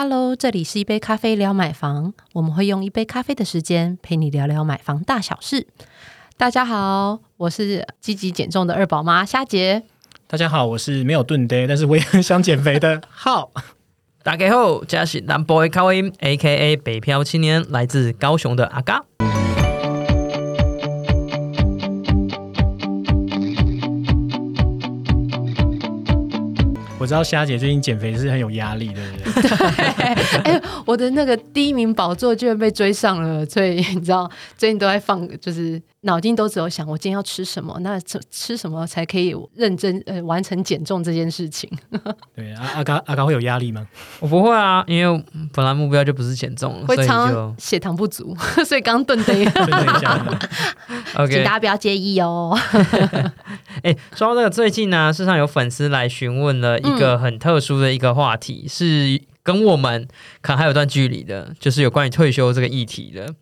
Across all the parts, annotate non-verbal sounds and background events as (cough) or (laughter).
Hello，这里是一杯咖啡聊买房，我们会用一杯咖啡的时间陪你聊聊买房大小事。大家好，我是积极减重的二宝妈虾姐。大家好，我是没有炖的，但是我也很想减肥的 (laughs) 浩。大家好，我是南 boy 高音，A.K.A 北漂青年，来自高雄的阿嘎。我知道虾姐最近减肥是很有压力的，对不 (laughs) 对？哎，我的那个第一名宝座居然被追上了，所以你知道最近都在放，就是脑筋都只有想我今天要吃什么，那吃吃什么才可以认真呃完成减重这件事情。(laughs) 对，阿阿嘎阿嘎会有压力吗？我不会啊，因为本来目标就不是减重，会所以就常血糖不足，(laughs) 所以刚顿的，对对一下，请 OK 大。家不要介意哦。(laughs) 哎，说到这个，最近呢，事实上有粉丝来询问了一个很特殊的一个话题，是跟我们可能还有段距离的，就是有关于退休这个议题的。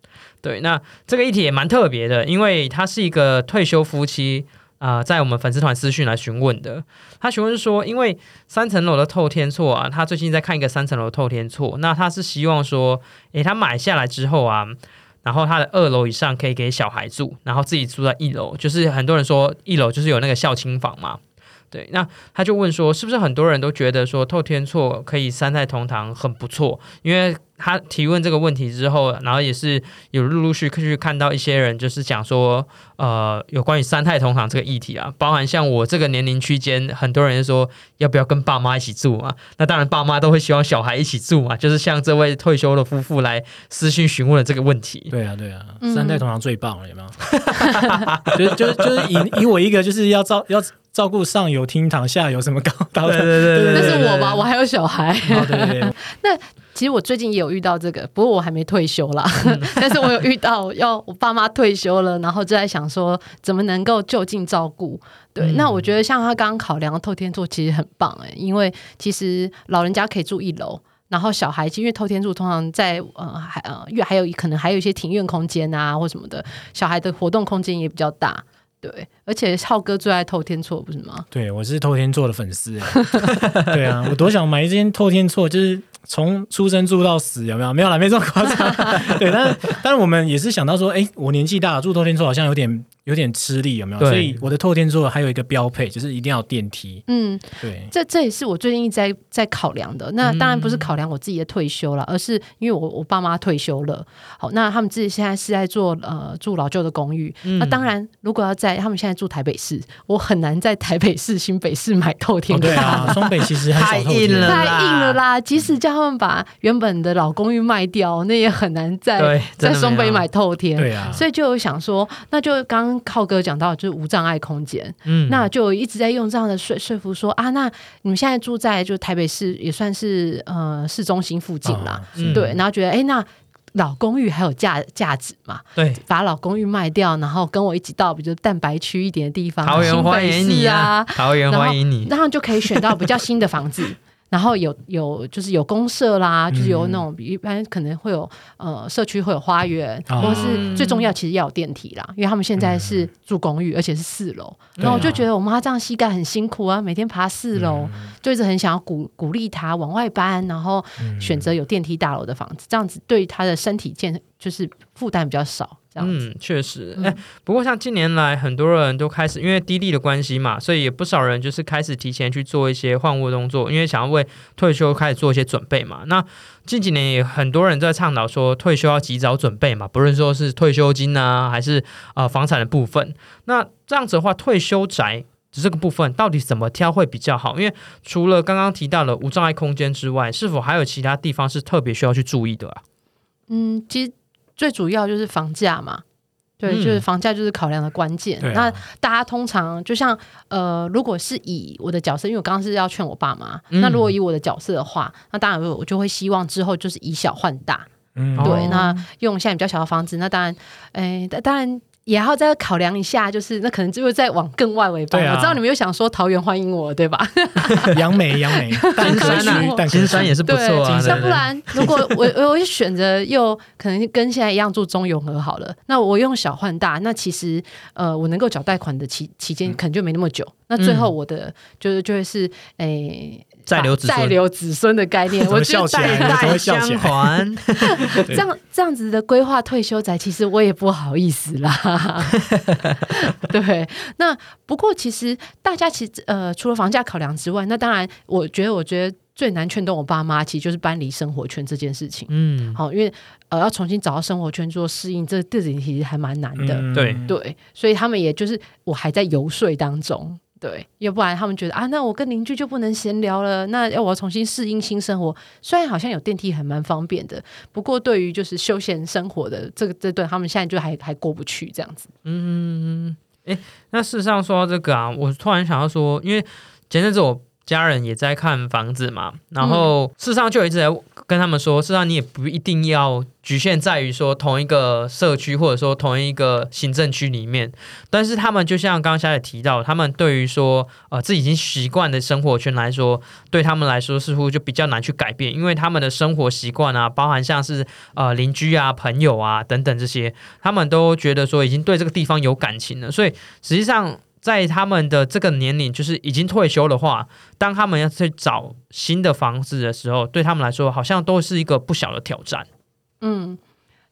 对，那这个议题也蛮特别的，因为他是一个退休夫妻啊、在我们粉丝团私讯来询问的。他询问说，因为三层楼的透天厝啊，他最近在看一个三层楼的透天厝，那他是希望说，诶，他买下来之后啊。然后他的二楼以上可以给小孩住，然后自己住在一楼。就是很多人说一楼就是有那个孝亲房嘛，对。那他就问说，是不是很多人都觉得说透天错可以三代同堂很不错？因为他提问这个问题之后，然后也是有陆陆续续看到一些人就是讲说，呃，有关于三代同堂这个议题啊，包含像我这个年龄区间，很多人说要不要跟爸妈一起住嘛？那当然爸妈都会希望小孩一起住嘛，就是像这位退休的夫妇来私信询问了这个问题。对啊对啊，嗯三代同堂最棒了，有没有？(laughs) 就就就是以以我一个就是要照要照顾上有厅堂，下有什么高高的，对对对 (laughs) 那对是我吧，我还有小孩。哦对对对，(laughs) 其实我最近也有遇到这个，不过我还没退休啦。(laughs) 但是我有遇到，要我爸妈退休了，然后就在想说怎么能够就近照顾。对，嗯那我觉得像他刚刚考量的透天厝其实很棒哎，因为其实老人家可以住一楼。然后小孩，因为透天厝通常在呃还呃院还有可能还有一些庭院空间啊或什么的，小孩的活动空间也比较大，对。而且浩哥最爱透天错不是吗？对我是透天错的粉丝，(laughs) 对啊，我多想买一件透天错，就是从出生住到死，有没有？没有啦，没这么夸张。(laughs) 对，但是但是我们也是想到说，哎，我年纪大了，住透天厝好像有点有点吃力，有没有？对所以我的透天厝还有一个标配，就是一定要有电梯。嗯，对，这这也是我最近一直在在考量的。那当然不是考量我自己的退休了，而是因为我我爸妈退休了，好，那他们自己现在是在做呃住老旧的公寓。那当然，如果要在他们现在住台北市，我很难在台北市、新北市买透天哦对啊，双北其实很少透天太硬了太硬了啦！即使叫他们把原本的老公寓卖掉，那也很难在，在真的没有双北买透天。对啊，所以就有想说，那就刚刚浩哥讲到，就是无障碍空间，嗯。那就一直在用这样的说说服说啊，那你们现在住在就台北市也算是呃市中心附近啦，对，然后觉得哎、那老公寓还有价价值嘛，对。把老公寓卖掉，然后跟我一起到比如蛋白区一点的地方，桃园欢迎你啊，，桃园欢迎你。然后就可以选到比较新的房子。(laughs) 然后有有就是有公社啦，就是有那种一般可能会有呃社区会有花园，哦或是最重要其实要有电梯啦，因为他们现在是住公寓，而且是四楼。然后我就觉得我妈这样膝盖很辛苦啊，每天爬四楼，就一直很想要鼓鼓励她往外搬，然后选择有电梯大楼的房子，这样子对她的身体健就是负担比较少。这样子，嗯，确实，哎、不过像近年来很多人都开始因为低利的关系嘛，所以也不少人就是开始提前去做一些换屋动作，因为想要为退休开始做一些准备嘛。那近几年也很多人在倡导说退休要及早准备嘛，不论说是退休金啊，还是呃房产的部分。那这样子的话，退休宅。这个部分到底怎么挑会比较好？因为除了刚刚提到的无障碍空间之外，是否还有其他地方是特别需要去注意的啊？嗯，其实最主要就是房价嘛。对，嗯就是房价就是考量的关键。那大家通常就像呃，如果是以我的角色，因为我刚刚是要劝我爸妈，嗯那如果以我的角色的话，那当然我就会希望之后就是以小换大。嗯对，哦那用现在比较小的房子，那当然，哎，当然。也要再考量一下，就是那可能就会再往更外围搬。对啊我知道你们又想说桃园欢迎我，对吧？杨 (laughs) 梅杨梅，(laughs) 蛋金山啊，蛋壳金山也是不错啊。那不然，如果我我我选择又可能跟现在一样住中永和好了，那我用小换大，那其实呃，我能够缴贷款的期期间可能就没那么久。那最后我的、就是就会是诶。再留子孙再留子孙的概念，(laughs) 我觉得笑起来代呢？怎么代会笑起相 (laughs) 来？还。这样这样子的规划退休宅，其实我也不好意思啦。(laughs) 对，那不过其实大家其实呃，除了房价考量之外，那当然，我觉得我觉得最难劝动我爸妈，其实就是搬离生活圈这件事情。嗯，好，因为呃要重新找到生活圈做适应，这这点其实还蛮难的。嗯对对，所以他们也就是我还在游说当中。对，要不然他们觉得啊，那我跟邻居就不能闲聊了，那要我重新适应新生活。虽然好像有电梯还蛮方便的，不过对于就是休闲生活的这个这段，他们现在就还还过不去这样子。那事实上说到这个啊，我突然想要说，因为前阵子我家人也在看房子嘛，然后事实上就一直在跟他们说，事实上你也不一定要局限在于说同一个社区或者说同一个行政区里面，但是他们就像刚刚小姐提到，他们对于说呃自己已经习惯的生活圈来说，对他们来说似乎就比较难去改变，因为他们的生活习惯啊，包含像是呃邻居啊、朋友啊等等这些，他们都觉得说已经对这个地方有感情了，所以实际上。在他们的这个年龄，就是已经退休的话，当他们要去找新的房子的时候，对他们来说，好像都是一个不小的挑战。嗯，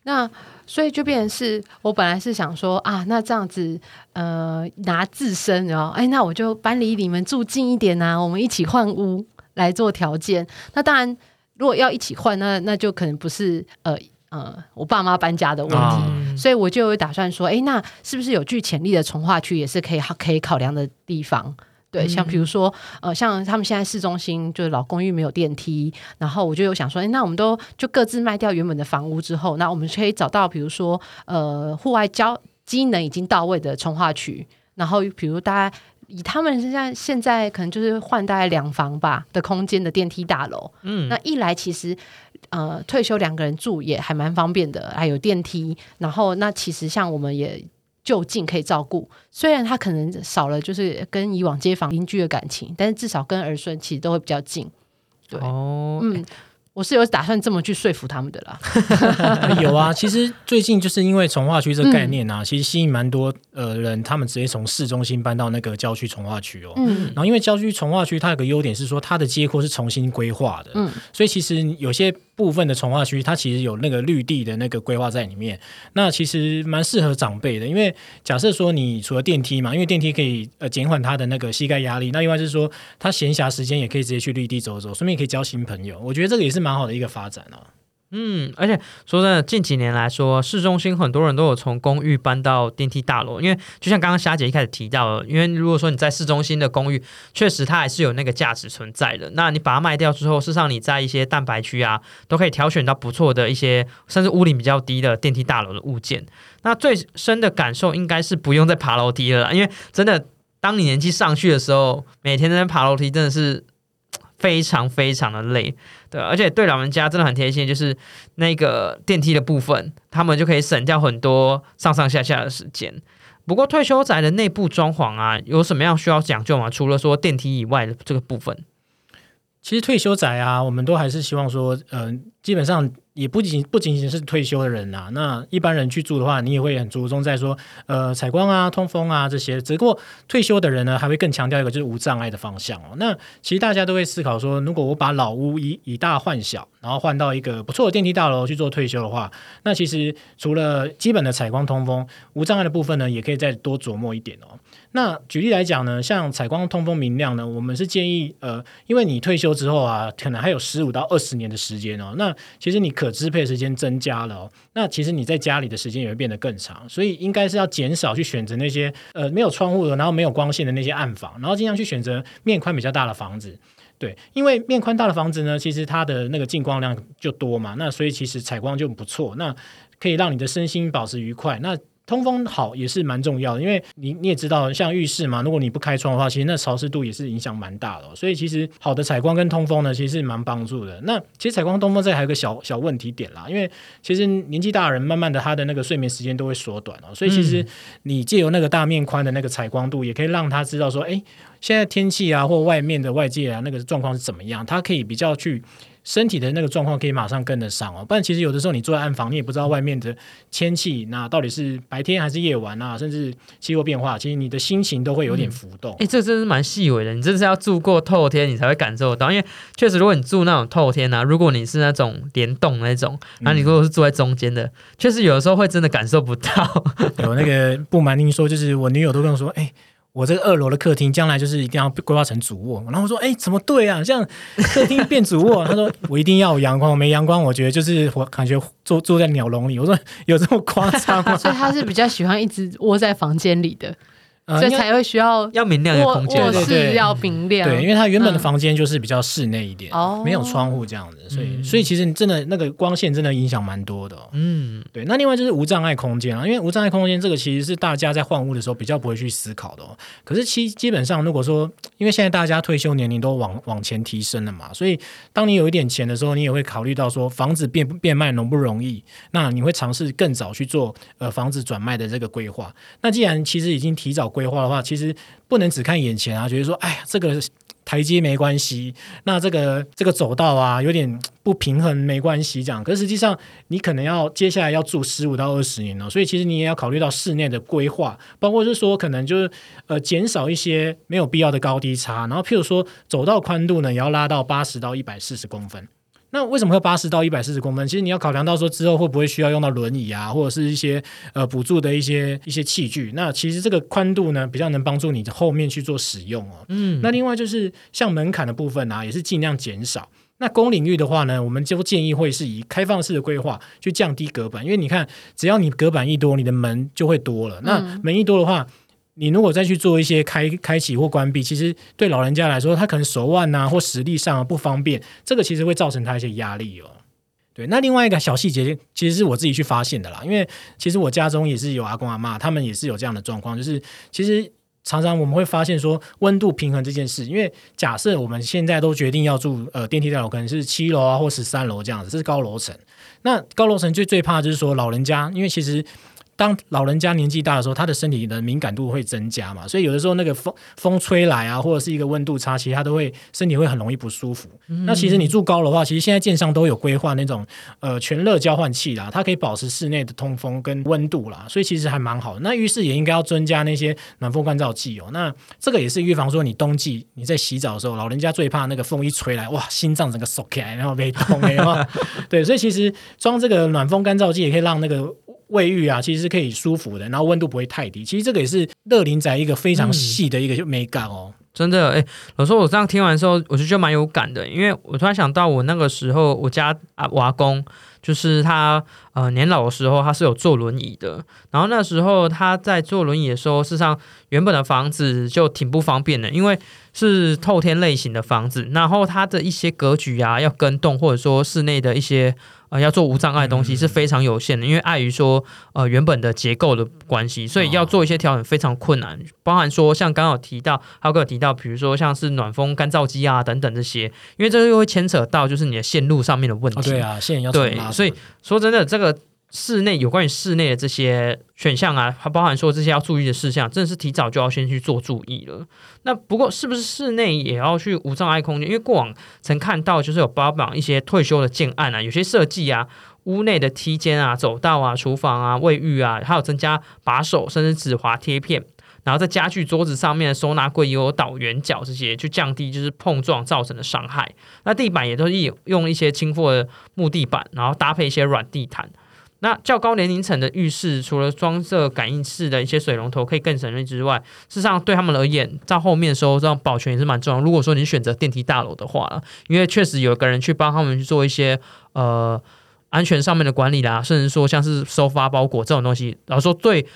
那所以就变成是我本来是想说啊，那这样子呃拿自身，然后哎，那我就搬离你们住近一点啊，我们一起换屋来做条件。那当然，如果要一起换，那那就可能不是呃呃我爸妈搬家的问题。啊所以我就有打算说，哎，那是不是有具潜力的从化区也是可以可以考量的地方？对，像比如说，呃，像他们现在市中心就是老公寓没有电梯，然后我就有想说，哎，那我们都就各自卖掉原本的房屋之后，那我们可以找到比如说，呃，户外交机能已经到位的从化区，然后比如大家以他们现在现在可能就是换大概两房吧的空间的电梯大楼，嗯，那一来其实呃退休两个人住也还蛮方便的，还有电梯。然后那其实像我们也就近可以照顾，虽然他可能少了就是跟以往街坊邻居的感情，但是至少跟儿孙其实都会比较近。对，哦，嗯，我是有打算这么去说服他们的啦。(laughs) 有啊，(laughs) 其实最近就是因为从化区这个概念啊，嗯其实吸引蛮多呃人，他们直接从市中心搬到那个郊区从化区哦。嗯然后因为郊区从化区它有个优点是说它的街廓是重新规划的，嗯所以其实有些部分的从化区它其实有那个绿地的那个规划在里面，那其实蛮适合长辈的。因为假设说你除了电梯嘛，因为电梯可以呃减缓他的那个膝盖压力，那另外就是说他闲暇时间也可以直接去绿地走走，顺便可以交新朋友。我觉得这个也是蛮好的一个发展哦。嗯，而且说真的，近几年来说，市中心很多人都有从公寓搬到电梯大楼，因为就像刚刚霞姐一开始提到的，因为如果说你在市中心的公寓，确实它还是有那个价值存在的。那你把它卖掉之后，事实上你在一些蛋白区啊，都可以挑选到不错的一些，甚至屋顶比较低的电梯大楼的物件。那最深的感受应该是不用再爬楼梯了，因为真的，当你年纪上去的时候，每天在爬楼梯真的是非常非常的累。对，而且对老人家真的很贴心，就是那个电梯的部分，他们就可以省掉很多上上下下的时间。不过退休宅的内部装潢啊，有什么样需要讲究吗？除了说电梯以外的这个部分，其实退休宅啊，我们都还是希望说，嗯、基本上也不仅不仅仅是退休的人呐、那一般人去住的话，你也会很着重在说，呃，采光啊、通风啊这些。只不过退休的人呢，还会更强调一个就是无障碍的方向哦。那其实大家都会思考说，如果我把老屋以以大换小，然后换到一个不错的电梯大楼去做退休的话，那其实除了基本的采光、通风、无障碍的部分呢，也可以再多琢磨一点哦。那举例来讲呢，像采光、通风、明亮呢，我们是建议，呃，因为你退休之后啊，可能还有十五到二十年的时间哦，那其实你可支配时间增加了哦，那其实你在家里的时间也会变得更长，所以应该是要减少去选择那些呃没有窗户的，然后没有光线的那些暗房，然后尽量去选择面宽比较大的房子。对，因为面宽大的房子呢，其实它的那个进光量就多嘛，那所以其实采光就不错，那可以让你的身心保持愉快。那通风好也是蛮重要的，因为你你也知道，像浴室嘛，如果你不开窗的话，其实那潮湿度也是影响蛮大的哦、所以其实好的采光跟通风呢，其实是蛮帮助的。那其实采光通风这还有个小小问题点啦，因为其实年纪大的人慢慢的他的那个睡眠时间都会缩短哦，所以其实你借由那个大面宽的那个采光度，也可以让他知道说，哎，现在天气啊或外面的外界啊那个状况是怎么样，他可以比较去身体的那个状况可以马上跟得上哦。不然其实有的时候你坐在暗房，你也不知道外面的天气，那到底是白天还是夜晚啊，甚至气候变化，其实你的心情都会有点浮动。哎、这真是蛮细微的，你真是要住过透天，你才会感受到。因为确实，如果你住那种透天啊，如果你是那种联动那种，那、你如果是住在中间的，确实有的时候会真的感受不到。有那个不瞒您说，就是我女友都跟我说，哎、我这个二楼的客厅将来就是一定要规划成主卧，然后我说，哎、怎么对啊？这样客厅变主卧？(laughs) 他说我一定要有阳光，没阳光，我觉得就是我感觉坐坐在鸟笼里。我说有这么夸张吗？(laughs) 所以他是比较喜欢一直窝在房间里的，呃所以才会需要要明亮的卧空间卧，室要明亮。对，因为它原本的嗯房间就是比较室内一点，哦没有窗户这样子，所以、嗯所以其实你真的那个光线真的影响蛮多的、哦。嗯，对，那另外就是无障碍空间啊，因为无障碍空间这个其实是大家在换屋的时候比较不会去思考的哦。可是其基本上，如果说因为现在大家退休年龄都往往前提升了嘛，所以当你有一点钱的时候，你也会考虑到说房子变变卖容不容易，那你会尝试更早去做呃房子转卖的这个规划。那既然其实已经提早规划的话，其实不能只看眼前啊，觉得说哎呀这个。台阶没关系，那这个这个走道啊有点不平衡没关系，这样。可实际上你可能要接下来要住十五到二十年了，所以其实你也要考虑到室内的规划，包括是说可能就是呃减少一些没有必要的高低差，然后譬如说走道宽度呢也要拉到八十到一百四十公分。那为什么会八十到一百四十公分？其实你要考量到说之后会不会需要用到轮椅啊，或者是一些呃补助的一些一些器具。那其实这个宽度呢，比较能帮助你后面去做使用哦。嗯，那另外就是像门槛的部分啊，也是尽量减少。那公领域的话呢，我们就建议会是以开放式的规划去降低隔板，因为你看，只要你隔板一多，你的门就会多了。那门一多的话，你如果再去做一些开开启或关闭，其实对老人家来说，他可能手腕啊或实力上、不方便，这个其实会造成他一些压力哦。对，那另外一个小细节，其实是我自己去发现的啦，因为其实我家中也是有阿公阿妈，他们也是有这样的状况，就是其实常常我们会发现说温度平衡这件事，因为假设我们现在都决定要住呃电梯大楼，可能是七楼啊或十三楼这样子，这是高楼层。那高楼层最最怕就是说老人家，因为其实。当老人家年纪大的时候，他的身体的敏感度会增加嘛，所以有的时候那个风风吹来啊，或者是一个温度差，其实他都会身体会很容易不舒服。那其实你住高楼的话，其实现在建商都有规划那种呃全热交换器啦，它可以保持室内的通风跟温度啦，所以其实还蛮好的。那浴室也应该要增加那些暖风干燥剂哦。那这个也是预防说你冬季你在洗澡的时候，老人家最怕那个风一吹来，哇，心脏整个缩起来，然后被冻有没有对，所以其实装这个暖风干燥剂也可以让那个。卫浴啊，其实是可以舒服的，然后温度不会太低。其实这个也是乐林宅一个非常细的一个美感哦。真的，哎、老说我这样听完之后，我就觉得蛮有感的，因为我突然想到，我那个时候我家啊，瓦工就是他呃年老的时候，他是有坐轮椅的，然后那时候他在坐轮椅的时候，事实上原本的房子就挺不方便的，因为是透天类型的房子，然后它的一些格局啊要跟动，或者说室内的一些。呃，要做无障碍的东西是非常有限的，因为碍于说呃原本的结构的关系，所以要做一些调整非常困难，包含说像刚刚有提到，还有有提到，比如说像是暖风干燥机啊等等这些，因为这个又会牵扯到就是你的线路上面的问题。哦，对啊，线要对所以说真的，这个室内有关于室内的这些选项啊，它包含说这些要注意的事项，真的是提早就要先去做注意了。那不过是不是室内也要去无障碍空间？因为过往曾看到就是有包榜一些退休的建案啊，有些设计啊。屋内的梯间啊、走道啊、厨房啊、卫浴啊，还有增加把手甚至指滑贴片，然后在家具桌子上面的收纳柜也有倒圆角这些，去降低就是碰撞造成的伤害。那地板也都是用一些轻薄的木地板，然后搭配一些软地毯。那较高年龄层的浴室，除了装设感应式的一些水龙头可以更省力之外，事实上对他们而言，在后面的时候这样保全也是蛮重要。如果说你选择电梯大楼的话，因为确实有个人去帮他们去做一些呃。安全上面的管理啦，甚至说像是收发包裹这种东西，然后说对，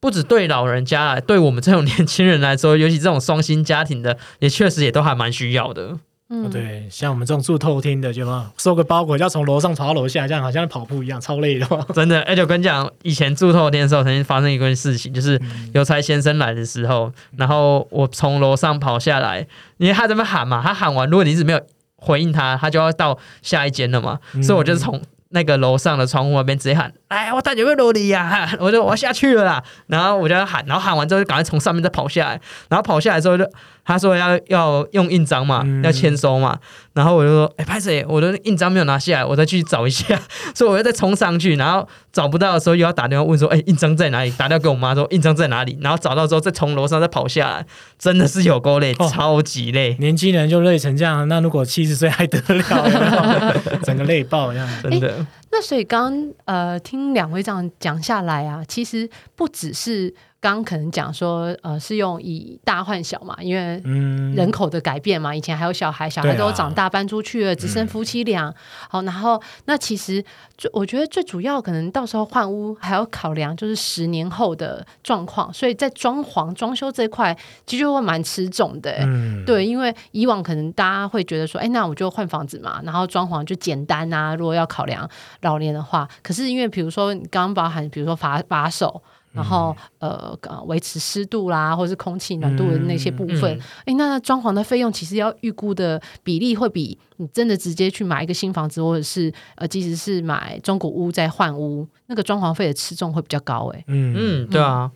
不止对老人家，对我们这种年轻人来说，尤其这种双薪家庭的，也确实也都还蛮需要的。嗯哦，对，像我们这种住透天的，就嘛收个包裹要从楼上跑到楼下，这样好像跑步一样，超累的。(laughs) 真的，而且我跟你讲，以前住透天的时候，曾经发生一件事情，就是嗯邮差先生来的时候，然后我从楼上跑下来，因为他在那边喊嘛，他喊完，如果你一直没有回应他，他就要到下一间了嘛，嗯所以我就从那个楼上的窗户那边直接喊：“哎，我带你去楼里呀！”我就我要下去了啦。然后我就要喊，然后喊完之后就赶快从上面再跑下来，然后跑下来之后就他说要要用印章嘛，嗯要签收嘛，然后我就说，哎、拍谁？我的印章没有拿下来，我再去找一下，(laughs) 所以我又再冲上去，然后找不到的时候又要打电话问说，哎、印章在哪里？打电话给我妈说印章在哪里？然后找到之后再从楼上再跑下来，(laughs) 真的是有够累，哦超级累，年轻人就累成这样，那如果七十岁还得了？有有整个累爆这样。(laughs) 真的。那所以刚刚呃听两位这样讲下来啊，其实不只是刚刚可能讲说呃是用以大换小嘛，因为嗯，人口的改变嘛，以前还有小孩，小孩都长大搬出去了，只剩夫妻俩。好，然后那其实最我觉得最主要可能到时候换屋还要考量就是十年后的状况，所以在装潢装修这一块其实就会蛮吃重的、欸嗯，对，因为以往可能大家会觉得说，哎，那我就换房子嘛，然后装潢就简单啊。如果要考量老年的话，可是因为比如说你刚刚包含，比如说把把手，然后、呃呃维持湿度啦，或是空气暖度的那些部分，嗯哎、那装潢的费用其实要预估的比例会比你真的直接去买一个新房子，或者是呃，即使是买中古屋再换屋，那个装潢费的吃重会比较高、哎，嗯嗯，对啊。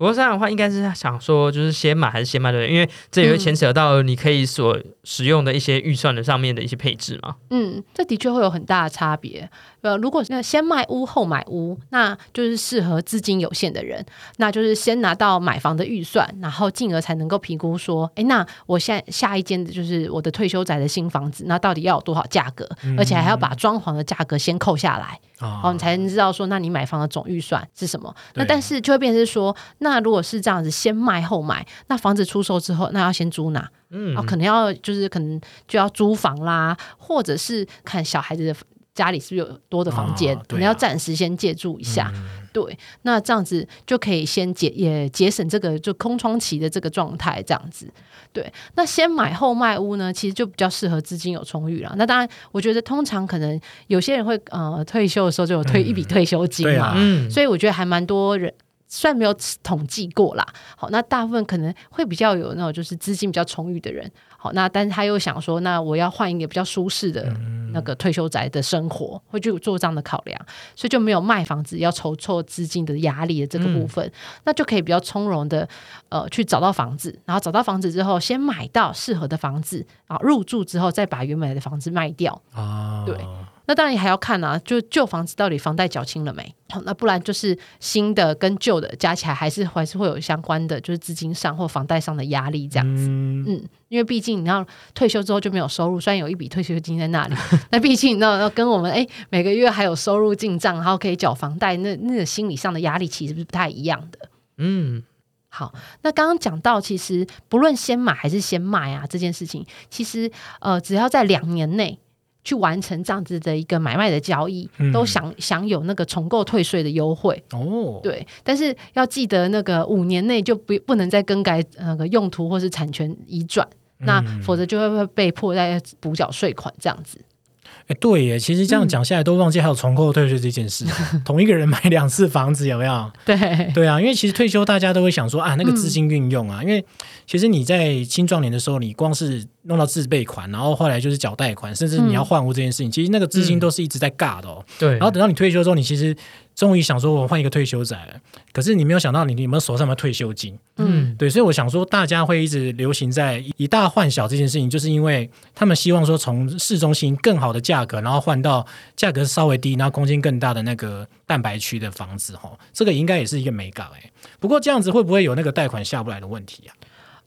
不过这样的话，应该是想说，就是先买还是先卖对？因为这也会牵扯到你可以所使用的一些预算的上面的一些配置嘛。嗯，这的确会有很大的差别。呃，如果那先卖屋后买屋，那就是适合资金有限的人，那就是先拿到买房的预算，然后进而才能够评估说，哎，那我现在下一间的就是我的退休宅的新房子，那到底要有多少价格？而且还要把装潢的价格先扣下来，啊哦，你才能知道说，那你买房的总预算是什么。那但是就会变成是说，那如果是这样子，先卖后买，那房子出售之后，那要先租哪？嗯哦，可能要就是可能就要租房啦，或者是看小孩子的家里是不是有多的房间，啊可能要暂时先借住一下。嗯对，那这样子就可以先节也节省这个就空窗期的这个状态，这样子。对，那先买后卖屋呢，其实就比较适合资金有充裕了。那当然，我觉得通常可能有些人会呃退休的时候就有退一笔退休金嘛，嗯，所以我觉得还蛮多人。虽然没有统计过啦，好，那大部分可能会比较有那种就是资金比较充裕的人，好，那但是他又想说，那我要换一个比较舒适的那个退休宅的生活，会去做这样的考量，所以就没有卖房子要筹措资金的压力的这个部分，那就可以比较从容的呃去找到房子，然后找到房子之后，先买到适合的房子，然后入住之后再把原本的房子卖掉，啊，对那当然还要看啊，就旧房子到底房贷缴清了没？好，那不然就是新的跟旧的加起来，还是还是会有相关的，就是资金上或房贷上的压力这样子。嗯嗯，因为毕竟你要退休之后就没有收入，虽然有一笔退休金在那里，(laughs) 那毕竟你知道要跟我们哎每个月还有收入进账，然后可以缴房贷，那那个心理上的压力其实是不太一样的。嗯，好，那刚刚讲到，其实不论先买还是先卖啊，这件事情，其实呃，只要在两年内去完成这样子的一个买卖的交易，嗯。都享享有那个重购退税的优惠。哦，对，但是要记得那个五年内就不不能再更改那个用途或是产权移转，那嗯否则就会会被迫再补缴税款这样子。哎，对耶，其实这样讲下来都忘记还有重购退税这件事，(laughs) 同一个人买两次房子有没有？(laughs) 对，对啊，因为其实退休大家都会想说啊，那个资金运用啊，因为其实你在青壮年的时候，你光是弄到自备款，然后后来就是缴贷款，甚至你要换屋这件事情，其实那个资金都是一直在尬的哦。对，然后等到你退休之后，你其实终于想说我换一个退休仔了，可是你没有想到你你有没有手上有没有退休金？嗯对，所以我想说，大家会一直流行在以大换小这件事情，就是因为他们希望说从市中心更好的价格，然后换到价格稍微低，然后空间更大的那个蛋白区的房子，哈，这个应该也是一个美感哎。不过这样子会不会有那个贷款下不来的问题啊？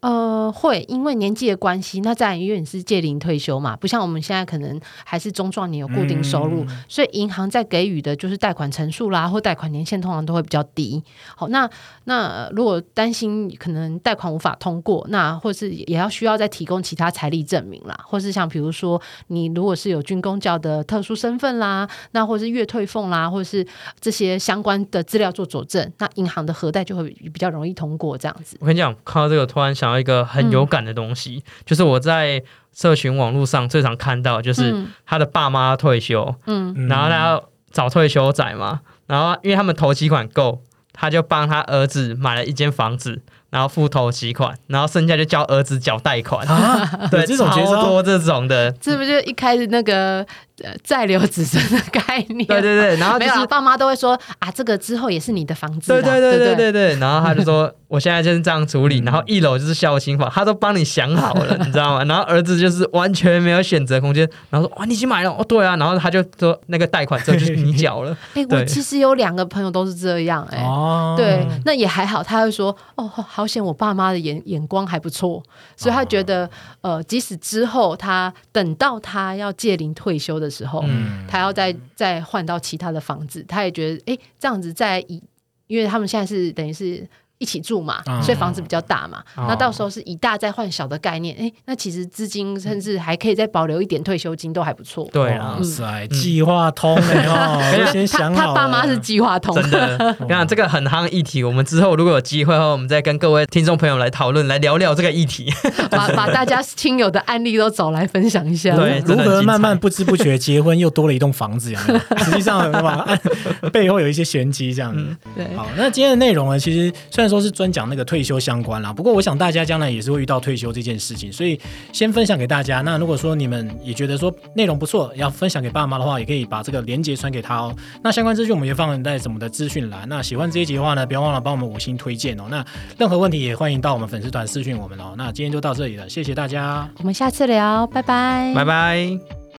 呃，会因为年纪的关系，那在因为你是届龄退休嘛，不像我们现在可能还是中壮年有固定收入，所以银行在给予的就是贷款成数啦，或贷款年限通常都会比较低。好，那那呃如果担心可能贷款无法通过，那或是也要需要再提供其他财力证明啦，或是像比如说你如果是有军工教的特殊身份啦，那或是月退俸啦，或是这些相关的资料做佐证，那银行的核贷就会比较容易通过这样子。我跟你讲，看到这个突然想到一个很有感的东西，就是我在社群网络上最常看到，就是嗯。他的爸妈退休，嗯。嗯然后他要找退休仔嘛，然后因为他们投期款够，他就帮他儿子买了一间房子，然后付头期款，然后剩下就叫儿子缴贷款。啊，(laughs) 对，这种节超操多这种的，这不就一开始那个呃再留子孙的概念。对对对，然后就是没有啦，爸妈都会说啊，这个之后也是你的房子啦。对对对对对对。对，然后他就说 (laughs) 我现在就是这样处理，然后一楼就是孝心房，他都帮你想好了，(laughs) 你知道吗？然后儿子就是完全没有选择空间，然后说哇你已经买了哦对啊，然后他就说那个贷款这就是你缴了，(laughs) 哎、我其实有两个朋友都是这样、哎、哦，对，那也还好。他会说：“哦，好险，我爸妈的眼眼光还不错，所以他觉得，呃，即使之后他等到他要届龄退休的时候，嗯，他要再再换到其他的房子，他也觉得，哎，这样子在以，因为他们现在是等于是。”一起住嘛，嗯所以房子比较大嘛，哦那到时候是以大再换小的概念，哎，那其实资金甚至还可以再保留一点退休金，都还不错。对啊哇。塞，计划通哎哦，(laughs) 他想好了。他爸妈是计划通，真的，(laughs) 你看这个很夯议题，我们之后如果有机会的话，我们再跟各位听众朋友来讨论，来聊聊这个议题。把 (laughs) 把大家亲友的案例都找来分享一下。对如何慢慢不知不觉结婚又多了一栋房子，有没有？实际上，对吧？背后有一些玄机，这样子。对好，那今天的内容呢，其实虽然说是专讲那个退休相关啦，不过我想大家将来也是会遇到退休这件事情，所以先分享给大家。那如果说你们也觉得说内容不错，要分享给爸妈的话，也可以把这个链接传给他哦。那相关资讯我们也放在什么的资讯栏。那喜欢这一集的话呢，不要忘了帮我们五星推荐哦。那任何问题也欢迎到我们粉丝团私讯我们哦。那今天就到这里了，谢谢大家。我们下次聊，拜拜，拜拜。